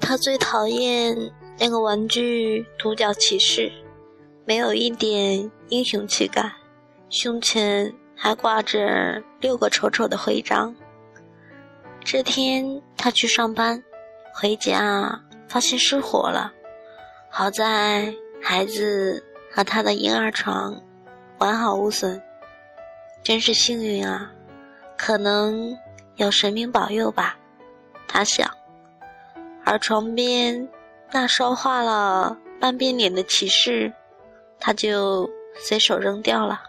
他最讨厌那个玩具独角骑士，没有一点英雄气概，胸前还挂着六个丑丑的徽章。这天他去上班，回家发现失火了，好在孩子和他的婴儿床完好无损，真是幸运啊！可能有神明保佑吧，他想。而床边那烧化了半边脸的骑士，他就随手扔掉了。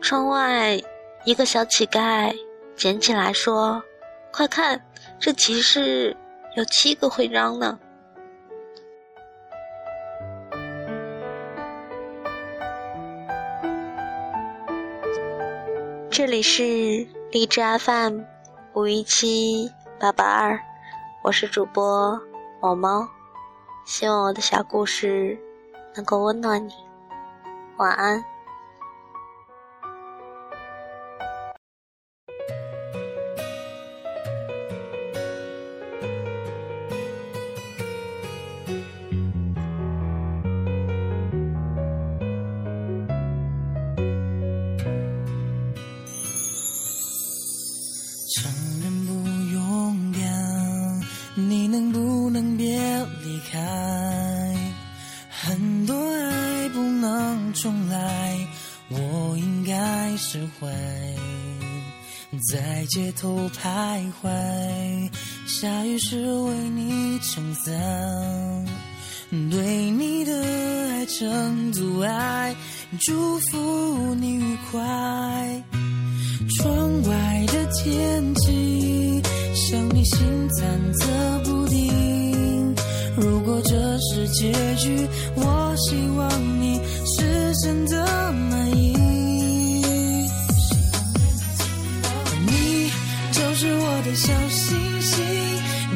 窗外一个小乞丐捡起来说：“快看，这骑士有七个徽章呢。”这里是荔枝 FM 五一七八八二。我是主播毛毛，希望我的小故事能够温暖你。晚安。承认不勇敢你能不能别离开很多爱不能重来我应该释怀在街头徘徊下雨时为你撑伞对你的爱成阻碍祝福你愉快。窗外的天气，像你心忐忑不定。如果这是结局，我希望你是真的满意。你就是我的小星星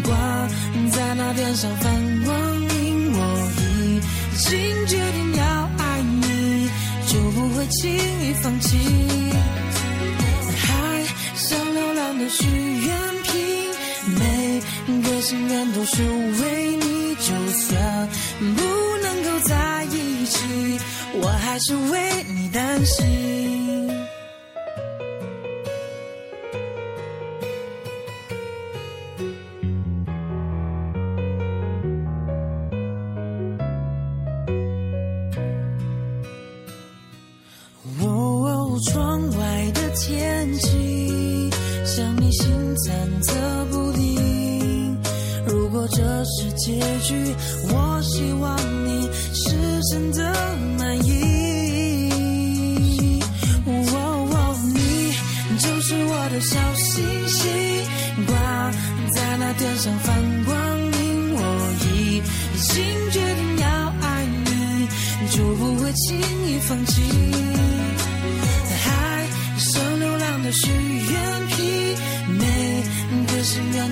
挂在那天上放光明，我已经决定要爱你，就不会轻易放弃。许愿瓶，每个心愿都是为你，就算不能够在一起，我还是为你担心。窗外的天气想你心忐忑不定，如果这是结局，我希望你是真的满意。你就是我的小星星，挂在那天上放光明。我已经决定要爱你，就不会轻易放弃。海上流浪的许，愿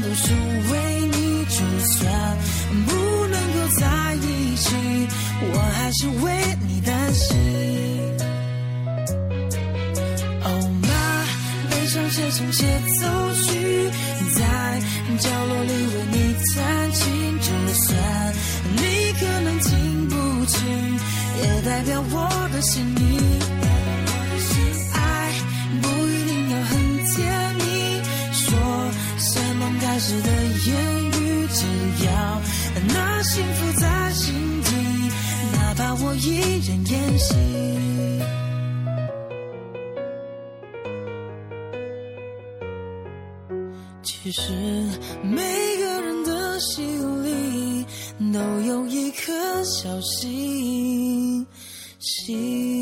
都是为你。就算不能够在一起，我还是为你担心。哦妈，悲伤写成协奏曲，在角落里为你弹琴。就算你可能听不清，也代表我的心意。山盟开始的言语。只要那幸福在心底，哪怕我一人演戏。其实每个人的心里都有一颗小星星。